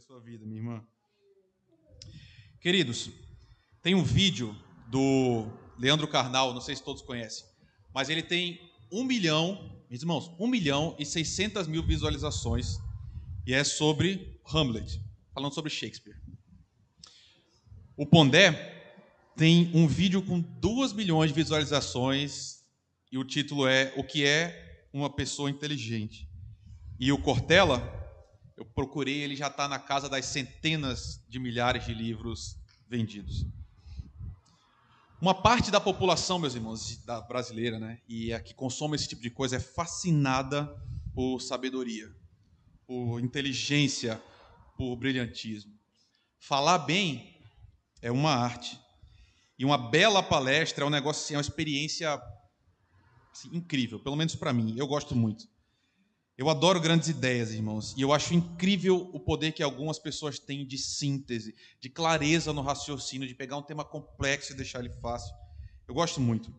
sua vida, minha irmã. Queridos, tem um vídeo do Leandro Carnal, não sei se todos conhecem, mas ele tem um milhão, meus irmãos, um milhão e seiscentas mil visualizações e é sobre Hamlet, falando sobre Shakespeare. O Pondé tem um vídeo com duas milhões de visualizações e o título é O que é uma pessoa inteligente. E o Cortella eu procurei, ele já está na casa das centenas de milhares de livros vendidos. Uma parte da população, meus irmãos, da brasileira, né, e a que consome esse tipo de coisa, é fascinada por sabedoria, por inteligência, por brilhantismo. Falar bem é uma arte. E uma bela palestra é um negócio, assim, é uma experiência assim, incrível, pelo menos para mim. Eu gosto muito. Eu adoro grandes ideias, irmãos, e eu acho incrível o poder que algumas pessoas têm de síntese, de clareza no raciocínio, de pegar um tema complexo e deixar ele fácil. Eu gosto muito.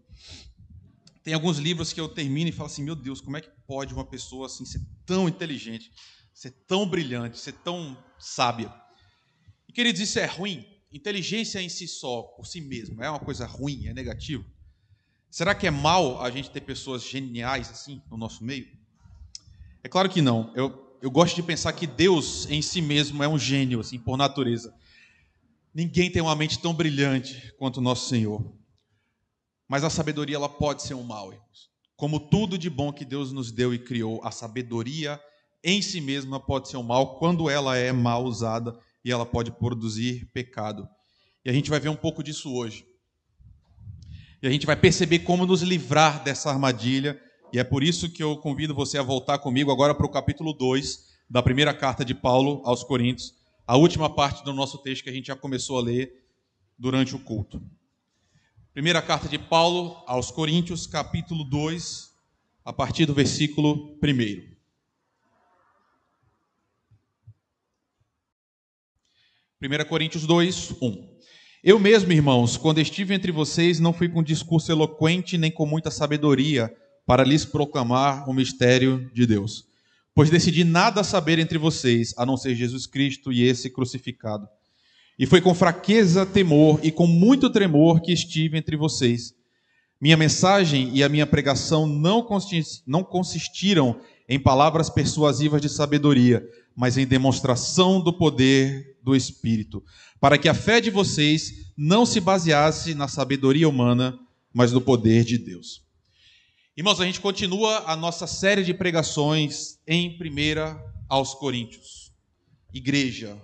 Tem alguns livros que eu termino e falo assim: meu Deus, como é que pode uma pessoa assim ser tão inteligente, ser tão brilhante, ser tão sábia? E queridos, isso é ruim? Inteligência em si só, por si mesmo, é uma coisa ruim, é negativo? Será que é mal a gente ter pessoas geniais assim no nosso meio? É claro que não. Eu, eu gosto de pensar que Deus em si mesmo é um gênio, assim, por natureza. Ninguém tem uma mente tão brilhante quanto o nosso Senhor. Mas a sabedoria ela pode ser um mal, irmãos. Como tudo de bom que Deus nos deu e criou, a sabedoria em si mesma pode ser um mal quando ela é mal usada e ela pode produzir pecado. E a gente vai ver um pouco disso hoje. E a gente vai perceber como nos livrar dessa armadilha e é por isso que eu convido você a voltar comigo agora para o capítulo 2 da primeira carta de Paulo aos Coríntios, a última parte do nosso texto que a gente já começou a ler durante o culto. Primeira carta de Paulo aos Coríntios, capítulo 2, a partir do versículo 1. 1 Coríntios 2, 1. Eu mesmo, irmãos, quando estive entre vocês, não fui com discurso eloquente nem com muita sabedoria para lhes proclamar o mistério de Deus. Pois decidi nada saber entre vocês, a não ser Jesus Cristo e esse crucificado. E foi com fraqueza, temor e com muito tremor que estive entre vocês. Minha mensagem e a minha pregação não consistiram em palavras persuasivas de sabedoria, mas em demonstração do poder do Espírito, para que a fé de vocês não se baseasse na sabedoria humana, mas no poder de Deus. Irmãos, a gente continua a nossa série de pregações em primeira aos Coríntios. Igreja,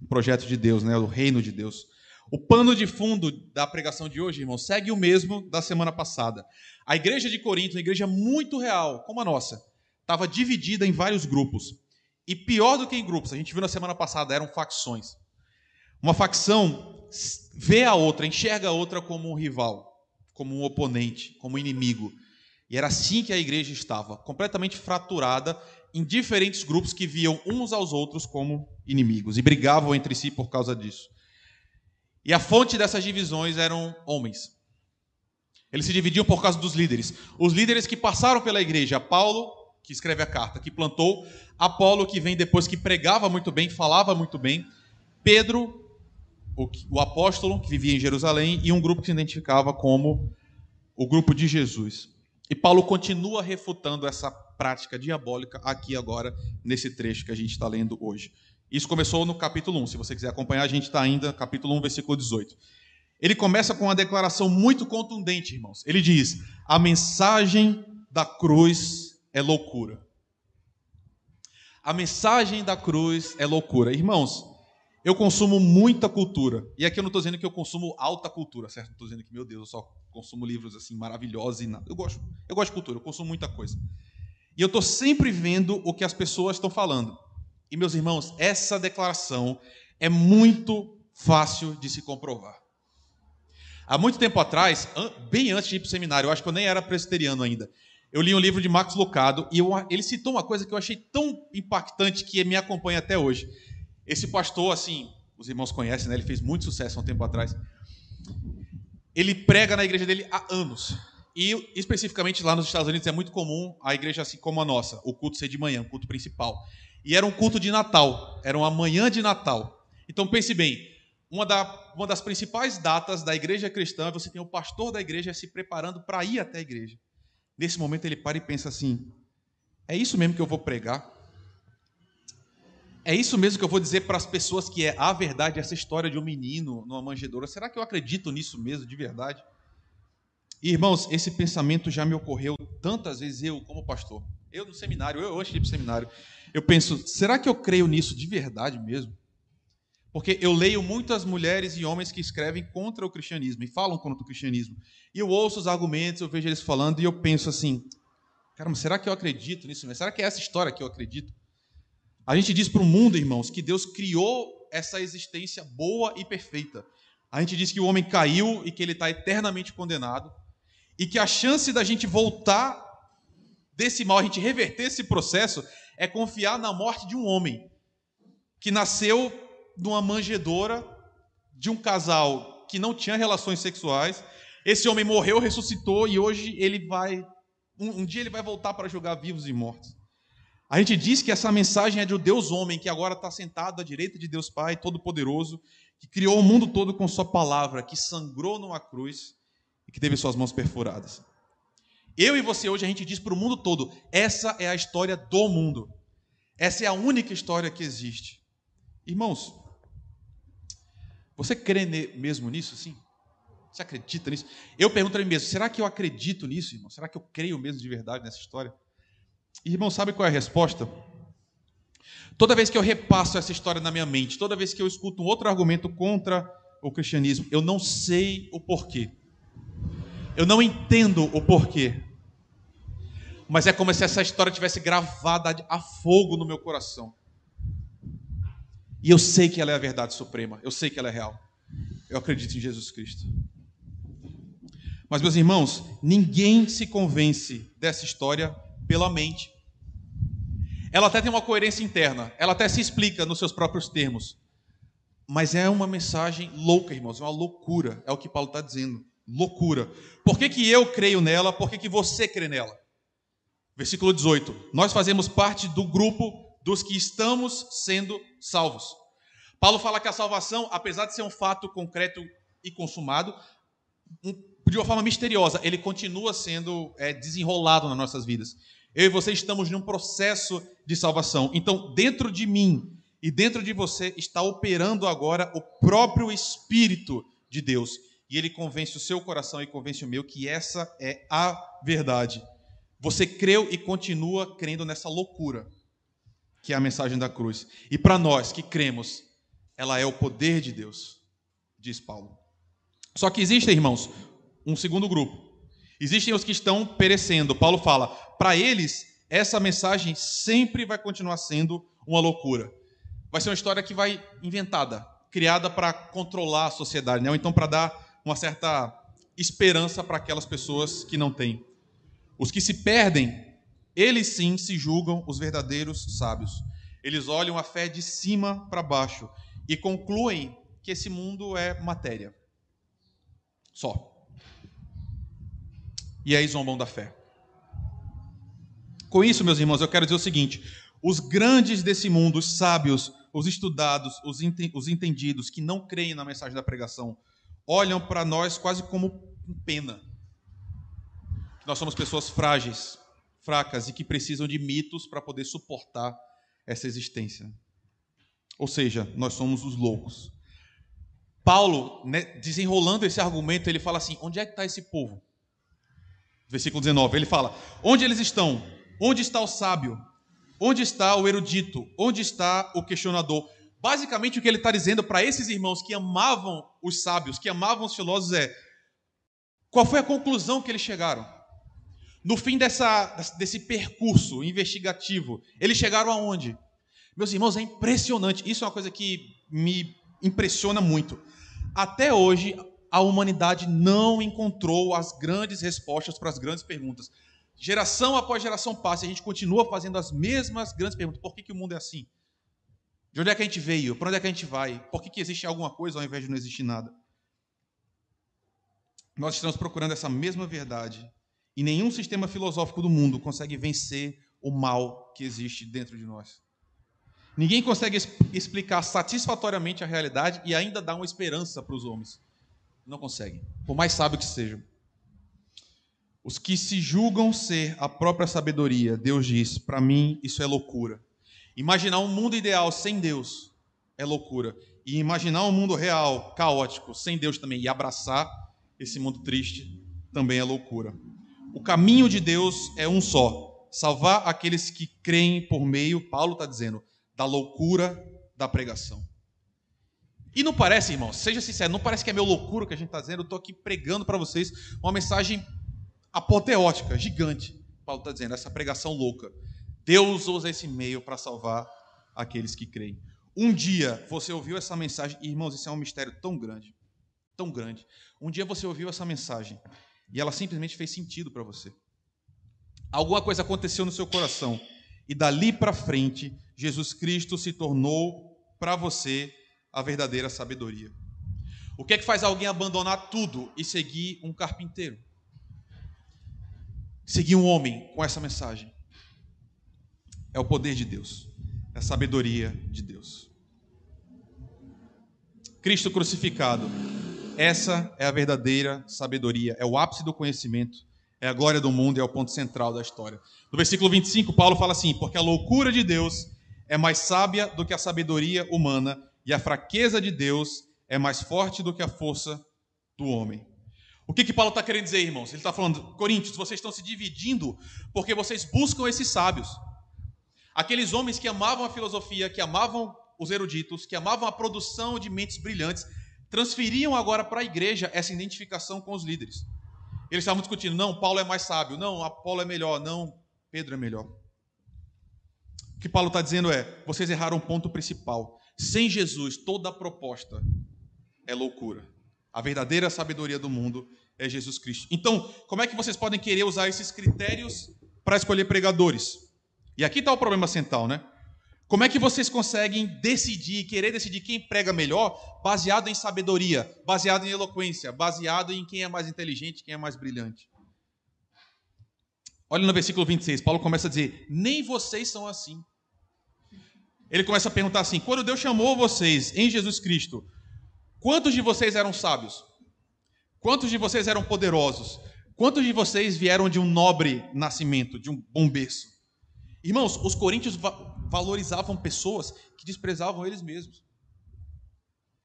o projeto de Deus, né, o reino de Deus. O pano de fundo da pregação de hoje, irmãos, segue o mesmo da semana passada. A igreja de Corinto, uma igreja muito real, como a nossa, estava dividida em vários grupos. E pior do que em grupos, a gente viu na semana passada, eram facções. Uma facção vê a outra, enxerga a outra como um rival, como um oponente, como um inimigo. E era assim que a igreja estava, completamente fraturada em diferentes grupos que viam uns aos outros como inimigos e brigavam entre si por causa disso. E a fonte dessas divisões eram homens. Eles se dividiam por causa dos líderes. Os líderes que passaram pela igreja, Paulo, que escreve a carta, que plantou, Apolo, que vem depois, que pregava muito bem, falava muito bem, Pedro, o, o apóstolo, que vivia em Jerusalém, e um grupo que se identificava como o grupo de Jesus. E Paulo continua refutando essa prática diabólica aqui agora, nesse trecho que a gente está lendo hoje. Isso começou no capítulo 1. Se você quiser acompanhar, a gente está ainda, capítulo 1, versículo 18. Ele começa com uma declaração muito contundente, irmãos. Ele diz: A mensagem da cruz é loucura. A mensagem da cruz é loucura. Irmãos, eu consumo muita cultura. E aqui eu não estou dizendo que eu consumo alta cultura, certo? Não estou dizendo que, meu Deus, eu só consumo livros assim maravilhosos e nada. Eu gosto, eu gosto de cultura, eu consumo muita coisa. E eu estou sempre vendo o que as pessoas estão falando. E, meus irmãos, essa declaração é muito fácil de se comprovar. Há muito tempo atrás, bem antes de ir para o seminário, eu acho que eu nem era presbiteriano ainda, eu li um livro de Max Lucado e eu, ele citou uma coisa que eu achei tão impactante que me acompanha até hoje. Esse pastor, assim, os irmãos conhecem, né? Ele fez muito sucesso há um tempo atrás. Ele prega na igreja dele há anos. E especificamente lá nos Estados Unidos é muito comum a igreja assim como a nossa, o culto ser de manhã, o culto principal. E era um culto de Natal, era uma manhã de Natal. Então pense bem, uma, da, uma das principais datas da igreja cristã, você tem o pastor da igreja se preparando para ir até a igreja. Nesse momento ele para e pensa assim: é isso mesmo que eu vou pregar? É isso mesmo que eu vou dizer para as pessoas que é a verdade, essa história de um menino numa manjedoura? Será que eu acredito nisso mesmo, de verdade? Irmãos, esse pensamento já me ocorreu tantas vezes, eu como pastor. Eu no seminário, eu ir para seminário, eu penso, será que eu creio nisso de verdade mesmo? Porque eu leio muitas mulheres e homens que escrevem contra o cristianismo e falam contra o cristianismo. E eu ouço os argumentos, eu vejo eles falando e eu penso assim: caramba, será que eu acredito nisso mesmo? Será que é essa história que eu acredito? A gente diz para o mundo, irmãos, que Deus criou essa existência boa e perfeita. A gente diz que o homem caiu e que ele está eternamente condenado e que a chance da gente voltar desse mal, a gente reverter esse processo, é confiar na morte de um homem que nasceu numa manjedoura de um casal que não tinha relações sexuais. Esse homem morreu, ressuscitou e hoje ele vai. Um, um dia ele vai voltar para julgar vivos e mortos. A gente diz que essa mensagem é de um Deus homem que agora está sentado à direita de Deus Pai Todo-Poderoso, que criou o mundo todo com Sua palavra, que sangrou numa cruz e que teve suas mãos perfuradas. Eu e você hoje a gente diz para o mundo todo: essa é a história do mundo. Essa é a única história que existe. Irmãos, você crê mesmo nisso, sim? Você acredita nisso? Eu pergunto a mim mesmo: será que eu acredito nisso, irmão? Será que eu creio mesmo de verdade nessa história? Irmão, sabe qual é a resposta? Toda vez que eu repasso essa história na minha mente, toda vez que eu escuto um outro argumento contra o cristianismo, eu não sei o porquê. Eu não entendo o porquê. Mas é como se essa história tivesse gravada a fogo no meu coração. E eu sei que ela é a verdade suprema, eu sei que ela é real. Eu acredito em Jesus Cristo. Mas, meus irmãos, ninguém se convence dessa história pela mente. Ela até tem uma coerência interna, ela até se explica nos seus próprios termos. Mas é uma mensagem louca, irmãos, é uma loucura, é o que Paulo está dizendo. Loucura. Por que, que eu creio nela? Por que, que você crê nela? Versículo 18. Nós fazemos parte do grupo dos que estamos sendo salvos. Paulo fala que a salvação, apesar de ser um fato concreto e consumado, de uma forma misteriosa, ele continua sendo é, desenrolado nas nossas vidas. Eu e você estamos num processo de salvação. Então, dentro de mim e dentro de você está operando agora o próprio Espírito de Deus. E ele convence o seu coração e convence o meu que essa é a verdade. Você creu e continua crendo nessa loucura que é a mensagem da cruz. E para nós que cremos, ela é o poder de Deus, diz Paulo. Só que existe, irmãos, um segundo grupo. Existem os que estão perecendo. Paulo fala, para eles, essa mensagem sempre vai continuar sendo uma loucura. Vai ser uma história que vai inventada, criada para controlar a sociedade, né? ou então para dar uma certa esperança para aquelas pessoas que não têm. Os que se perdem eles sim se julgam os verdadeiros sábios. Eles olham a fé de cima para baixo e concluem que esse mundo é matéria. Só. E aí zombam da fé. Com isso, meus irmãos, eu quero dizer o seguinte: os grandes desse mundo, os sábios, os estudados, os, entendidos, que não creem na mensagem da pregação, olham para nós quase como pena. Nós somos pessoas frágeis, fracas e que precisam de mitos para poder suportar essa existência. Ou seja, nós somos os loucos. Paulo, né, desenrolando esse argumento, ele fala assim: onde é que está esse povo? Versículo 19, ele fala: onde eles estão? Onde está o sábio? Onde está o erudito? Onde está o questionador? Basicamente, o que ele está dizendo para esses irmãos que amavam os sábios, que amavam os filósofos, é: qual foi a conclusão que eles chegaram? No fim dessa, desse percurso investigativo, eles chegaram aonde? Meus irmãos, é impressionante. Isso é uma coisa que me impressiona muito. Até hoje, a humanidade não encontrou as grandes respostas para as grandes perguntas. Geração após geração passa e a gente continua fazendo as mesmas grandes perguntas. Por que, que o mundo é assim? De onde é que a gente veio? Para onde é que a gente vai? Por que, que existe alguma coisa ao invés de não existir nada? Nós estamos procurando essa mesma verdade E nenhum sistema filosófico do mundo consegue vencer o mal que existe dentro de nós. Ninguém consegue explicar satisfatoriamente a realidade e ainda dar uma esperança para os homens. Não conseguem, por mais sábio que sejam. Os que se julgam ser a própria sabedoria, Deus diz: para mim isso é loucura. Imaginar um mundo ideal sem Deus é loucura. E imaginar um mundo real, caótico, sem Deus também, e abraçar esse mundo triste, também é loucura. O caminho de Deus é um só: salvar aqueles que creem por meio, Paulo está dizendo, da loucura da pregação. E não parece, irmão, seja sincero, não parece que é meu loucura o que a gente está dizendo, eu estou aqui pregando para vocês uma mensagem apoteótica, gigante. Paulo está dizendo, essa pregação louca. Deus usa esse meio para salvar aqueles que creem. Um dia você ouviu essa mensagem, e, irmãos, isso é um mistério tão grande, tão grande. Um dia você ouviu essa mensagem e ela simplesmente fez sentido para você. Alguma coisa aconteceu no seu coração e dali para frente, Jesus Cristo se tornou para você a verdadeira sabedoria. O que é que faz alguém abandonar tudo e seguir um carpinteiro? Seguir um homem com essa mensagem. É o poder de Deus, é a sabedoria de Deus. Cristo crucificado, essa é a verdadeira sabedoria, é o ápice do conhecimento é a glória do mundo é o ponto central da história. No versículo 25, Paulo fala assim: Porque a loucura de Deus é mais sábia do que a sabedoria humana, e a fraqueza de Deus é mais forte do que a força do homem. O que, que Paulo está querendo dizer, irmãos? Ele está falando, Coríntios, vocês estão se dividindo porque vocês buscam esses sábios. Aqueles homens que amavam a filosofia, que amavam os eruditos, que amavam a produção de mentes brilhantes, transferiam agora para a igreja essa identificação com os líderes. Eles estavam discutindo, não, Paulo é mais sábio, não, Apolo é melhor, não, Pedro é melhor. O que Paulo está dizendo é: vocês erraram o ponto principal. Sem Jesus, toda proposta é loucura. A verdadeira sabedoria do mundo é Jesus Cristo. Então, como é que vocês podem querer usar esses critérios para escolher pregadores? E aqui está o problema central, né? Como é que vocês conseguem decidir, querer decidir quem prega melhor, baseado em sabedoria, baseado em eloquência, baseado em quem é mais inteligente, quem é mais brilhante? Olha no versículo 26, Paulo começa a dizer: Nem vocês são assim. Ele começa a perguntar assim: Quando Deus chamou vocês em Jesus Cristo, quantos de vocês eram sábios? Quantos de vocês eram poderosos? Quantos de vocês vieram de um nobre nascimento, de um bom berço? Irmãos, os coríntios valorizavam pessoas que desprezavam eles mesmos.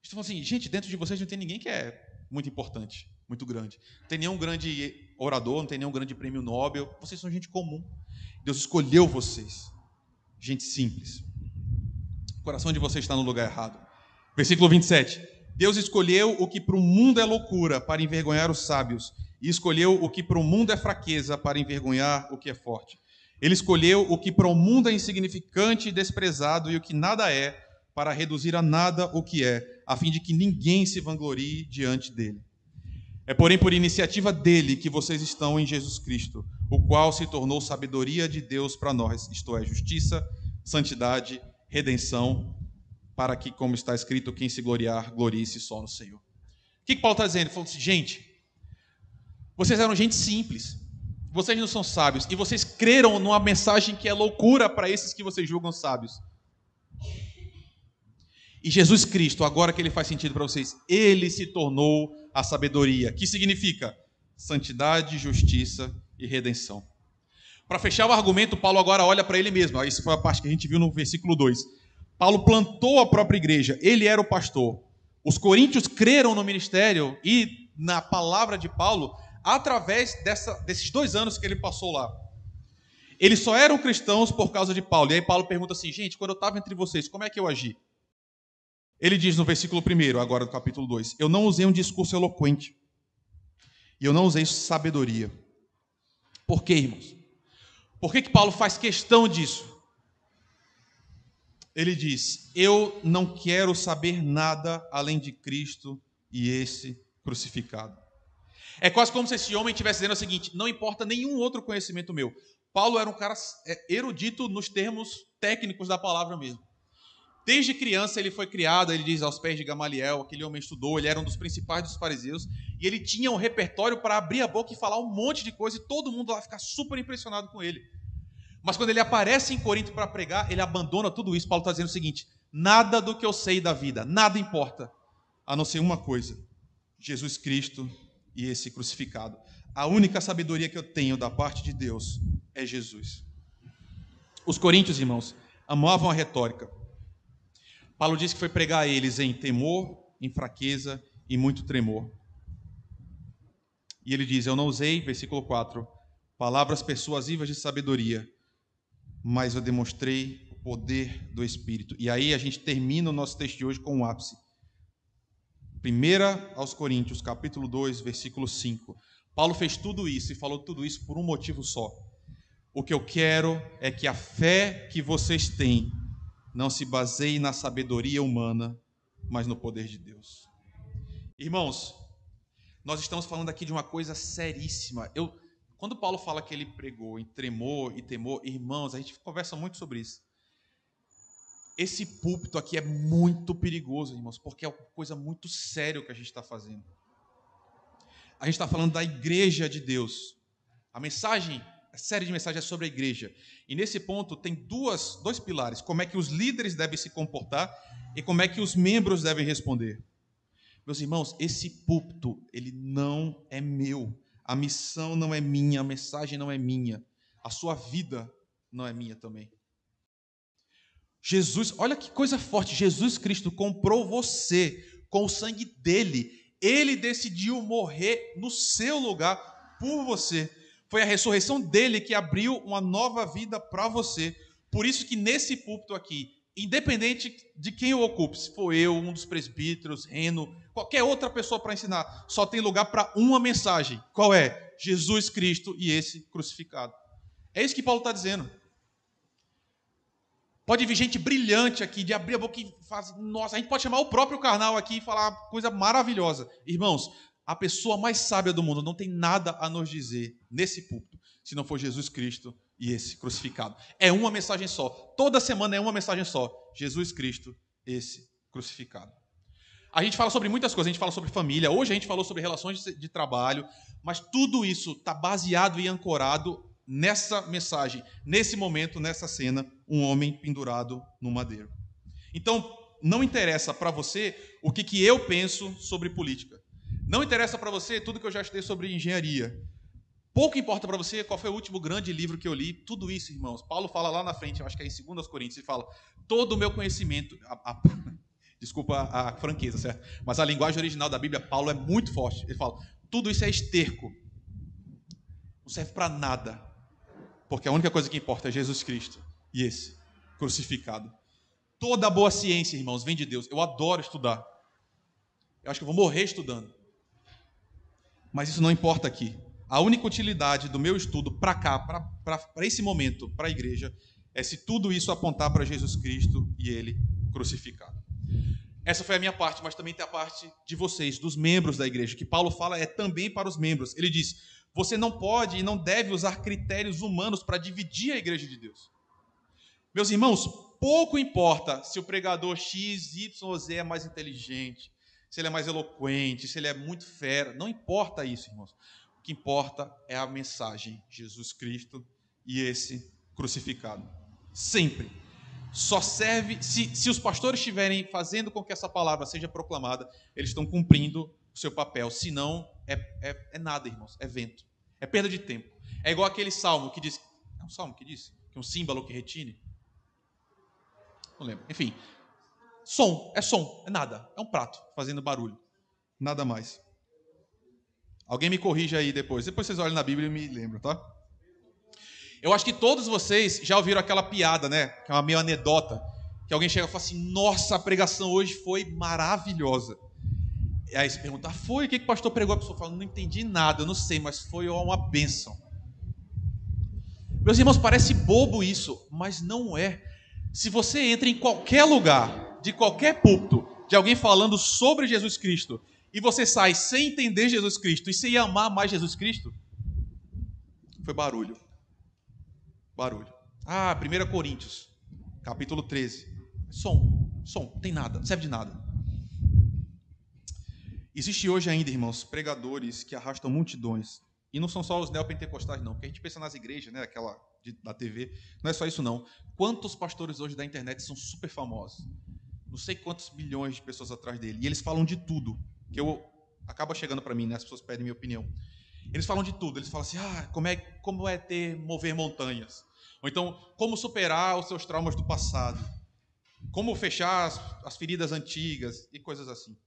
Eles falam assim, gente, dentro de vocês não tem ninguém que é muito importante, muito grande. Não tem nenhum grande orador, não tem nenhum grande prêmio Nobel. Vocês são gente comum. Deus escolheu vocês. Gente simples. O coração de vocês está no lugar errado. Versículo 27. Deus escolheu o que para o mundo é loucura para envergonhar os sábios, e escolheu o que para o mundo é fraqueza para envergonhar o que é forte. Ele escolheu o que para o mundo é insignificante e desprezado e o que nada é, para reduzir a nada o que é, a fim de que ninguém se vanglorie diante dele. É, porém, por iniciativa dele que vocês estão em Jesus Cristo, o qual se tornou sabedoria de Deus para nós, isto é, justiça, santidade, redenção, para que, como está escrito, quem se gloriar, glorie-se só no Senhor. O que, Paulo está dizendo? Ele falou assim, gente, vocês eram gente simples, vocês não são sábios e vocês creram numa mensagem que é loucura para esses que vocês julgam sábios. E Jesus Cristo, agora que ele faz sentido para vocês, ele se tornou a sabedoria, que significa santidade, justiça e redenção. Para fechar o argumento, Paulo agora olha para ele mesmo. Isso foi a parte que a gente viu no versículo 2. Paulo plantou a própria igreja, ele era o pastor. Os coríntios creram no ministério e na palavra de Paulo através dessa, desses dois anos que ele passou lá. Eles só eram cristãos por causa de Paulo. E aí Paulo pergunta assim: gente, quando eu estava entre vocês, como é que eu agi? Ele diz no versículo 1, agora do capítulo 2: Eu não usei um discurso eloquente. E eu não usei sabedoria. Por quê, irmãos? Por que, que Paulo faz questão disso? Ele diz: Eu não quero saber nada além de Cristo e esse crucificado. É quase como se esse homem estivesse dizendo o seguinte: não importa nenhum outro conhecimento meu. Paulo era um cara é, erudito nos termos técnicos da palavra mesmo. Desde criança ele foi criado, ele diz, aos pés de Gamaliel, aquele homem estudou, ele era um dos principais dos fariseus, e ele tinha um repertório para abrir a boca e falar um monte de coisa, e todo mundo lá ficar super impressionado com ele. Mas quando ele aparece em Corinto para pregar, ele abandona tudo isso. Paulo está dizendo o seguinte: nada do que eu sei da vida, nada importa, a não ser uma coisa: Jesus Cristo e esse crucificado. A única sabedoria que eu tenho da parte de Deus é Jesus. Os coríntios, irmãos, amavam a retórica. Paulo diz que foi pregar a eles em temor, em fraqueza e muito tremor. E ele diz: Eu não usei, versículo 4, palavras persuasivas de sabedoria, mas eu demonstrei o poder do Espírito. E aí a gente termina o nosso texto de hoje com um ápice. 1 aos Coríntios, capítulo 2, versículo 5. Paulo fez tudo isso e falou tudo isso por um motivo só. O que eu quero é que a fé que vocês têm não se baseie na sabedoria humana, mas no poder de Deus. Irmãos, nós estamos falando aqui de uma coisa seríssima. Eu, quando Paulo fala que ele pregou em tremor e temor, irmãos, a gente conversa muito sobre isso. Esse púlpito aqui é muito perigoso, irmãos, porque é uma coisa muito séria que a gente está fazendo. A gente está falando da igreja de Deus. A mensagem série de mensagens é sobre a igreja. E nesse ponto tem duas, dois pilares: como é que os líderes devem se comportar e como é que os membros devem responder. Meus irmãos, esse púlpito, ele não é meu. A missão não é minha, a mensagem não é minha. A sua vida não é minha também. Jesus, olha que coisa forte. Jesus Cristo comprou você com o sangue dele. Ele decidiu morrer no seu lugar por você. Foi a ressurreição dele que abriu uma nova vida para você. Por isso que nesse púlpito aqui, independente de quem o ocupe, se for eu, um dos presbíteros, Reno, qualquer outra pessoa para ensinar, só tem lugar para uma mensagem. Qual é? Jesus Cristo e esse crucificado. É isso que Paulo está dizendo. Pode vir gente brilhante aqui, de abrir a boca e fazer. Nossa, a gente pode chamar o próprio carnal aqui e falar coisa maravilhosa. Irmãos, a pessoa mais sábia do mundo não tem nada a nos dizer nesse púlpito, se não for Jesus Cristo e esse crucificado. É uma mensagem só. Toda semana é uma mensagem só. Jesus Cristo, esse crucificado. A gente fala sobre muitas coisas, a gente fala sobre família, hoje a gente falou sobre relações de trabalho, mas tudo isso está baseado e ancorado nessa mensagem, nesse momento, nessa cena, um homem pendurado no madeiro. Então, não interessa para você o que, que eu penso sobre política. Não interessa para você tudo que eu já estudei sobre engenharia. Pouco importa para você qual foi o último grande livro que eu li. Tudo isso, irmãos. Paulo fala lá na frente, eu acho que é em 2 Coríntios, ele fala: todo o meu conhecimento. A, a, desculpa a franqueza, certo? Mas a linguagem original da Bíblia, Paulo é muito forte. Ele fala: tudo isso é esterco. Não serve para nada. Porque a única coisa que importa é Jesus Cristo e esse crucificado. Toda boa ciência, irmãos, vem de Deus. Eu adoro estudar. Eu acho que eu vou morrer estudando. Mas isso não importa aqui. A única utilidade do meu estudo para cá, para esse momento, para a igreja, é se tudo isso apontar para Jesus Cristo e Ele crucificado. Essa foi a minha parte, mas também tem a parte de vocês, dos membros da igreja, que Paulo fala é também para os membros. Ele diz: você não pode e não deve usar critérios humanos para dividir a igreja de Deus. Meus irmãos, pouco importa se o pregador X, Y ou Z é mais inteligente, se ele é mais eloquente, se ele é muito fera. Não importa isso, irmãos. O que importa é a mensagem: Jesus Cristo e esse crucificado. Sempre. Só serve. Se, se os pastores estiverem fazendo com que essa palavra seja proclamada, eles estão cumprindo o seu papel. Se não, é, é, é nada, irmãos. É vento. É perda de tempo. É igual aquele salmo que diz. É um salmo que diz? Que é um símbolo que retine? Não lembro. Enfim, Som, é som, é nada. É um prato fazendo barulho. Nada mais. Alguém me corrija aí depois. Depois vocês olham na Bíblia e me lembram, tá? Eu acho que todos vocês já ouviram aquela piada, né? Que é uma meio anedota. Que alguém chega e fala assim: Nossa, a pregação hoje foi maravilhosa. E aí você pergunta: ah, Foi? O que, que o pastor pregou? A pessoa fala: Não entendi nada, eu não sei, mas foi uma bênção. Meus irmãos, parece bobo isso, mas não é. Se você entra em qualquer lugar de qualquer púlpito de alguém falando sobre Jesus Cristo e você sai sem entender Jesus Cristo e sem amar mais Jesus Cristo, foi barulho. Barulho. Ah, 1 Coríntios, capítulo 13. Som. Som, tem nada, não serve de nada. Existe hoje ainda, irmãos, pregadores que arrastam multidões. E não são só os neopentecostais, não. Porque a gente pensa nas igrejas, né? Aquela de, da TV. Não é só isso, não. Quantos pastores hoje da internet são super famosos? Não sei quantos milhões de pessoas atrás dele. E eles falam de tudo. Que eu acaba chegando para mim, né? As pessoas pedem minha opinião. Eles falam de tudo. Eles falam assim: ah, como é, como é ter mover montanhas? Ou então, como superar os seus traumas do passado? Como fechar as, as feridas antigas e coisas assim.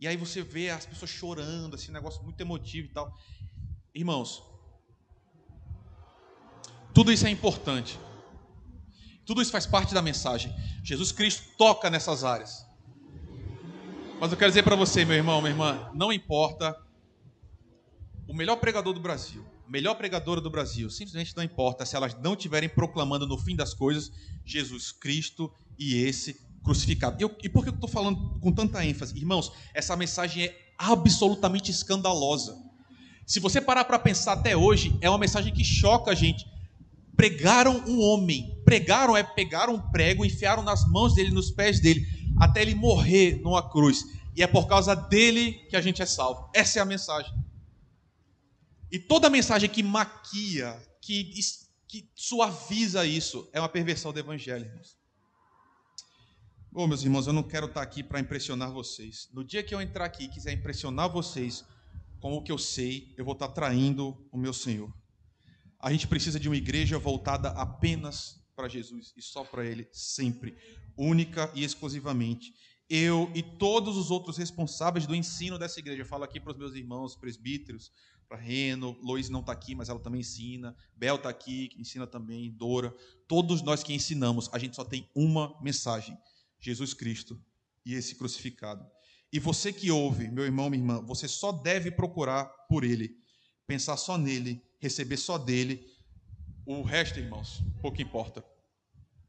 E aí você vê as pessoas chorando, um negócio muito emotivo e tal. Irmãos, tudo isso é importante. Tudo isso faz parte da mensagem. Jesus Cristo toca nessas áreas. Mas eu quero dizer para você, meu irmão, minha irmã, não importa o melhor pregador do Brasil, a melhor pregadora do Brasil, simplesmente não importa se elas não estiverem proclamando no fim das coisas Jesus Cristo e esse crucificado. Eu, e por que eu estou falando com tanta ênfase? Irmãos, essa mensagem é absolutamente escandalosa. Se você parar para pensar até hoje, é uma mensagem que choca a gente. Pregaram um homem, pregaram é pegaram um prego, enfiaram nas mãos dele, nos pés dele, até ele morrer numa cruz. E é por causa dele que a gente é salvo. Essa é a mensagem. E toda mensagem que maquia, que, que suaviza isso, é uma perversão do evangelho, irmãos. Oh, meus irmãos, eu não quero estar aqui para impressionar vocês. No dia que eu entrar aqui e quiser impressionar vocês, com o que eu sei, eu vou estar traindo o meu Senhor. A gente precisa de uma igreja voltada apenas para Jesus e só para Ele, sempre, única e exclusivamente. Eu e todos os outros responsáveis do ensino dessa igreja, eu falo aqui para os meus irmãos presbíteros, para Reno, Lois não está aqui, mas ela também ensina, Bel está aqui, que ensina também, Dora, todos nós que ensinamos, a gente só tem uma mensagem: Jesus Cristo e esse crucificado. E você que ouve, meu irmão, minha irmã, você só deve procurar por Ele, pensar só nele, receber só dele. O resto, irmãos, pouco importa.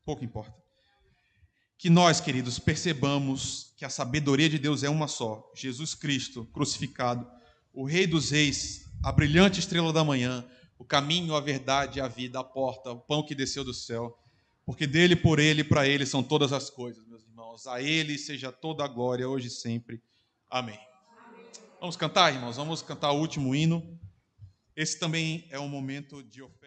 Pouco importa. Que nós, queridos, percebamos que a sabedoria de Deus é uma só: Jesus Cristo crucificado, o Rei dos Reis, a brilhante estrela da manhã, o caminho, a verdade, a vida, a porta, o pão que desceu do céu. Porque dele, por ele para ele são todas as coisas, meus irmãos. A ele seja toda a glória, hoje e sempre. Amém. Vamos cantar, irmãos? Vamos cantar o último hino. Esse também é um momento de oferta.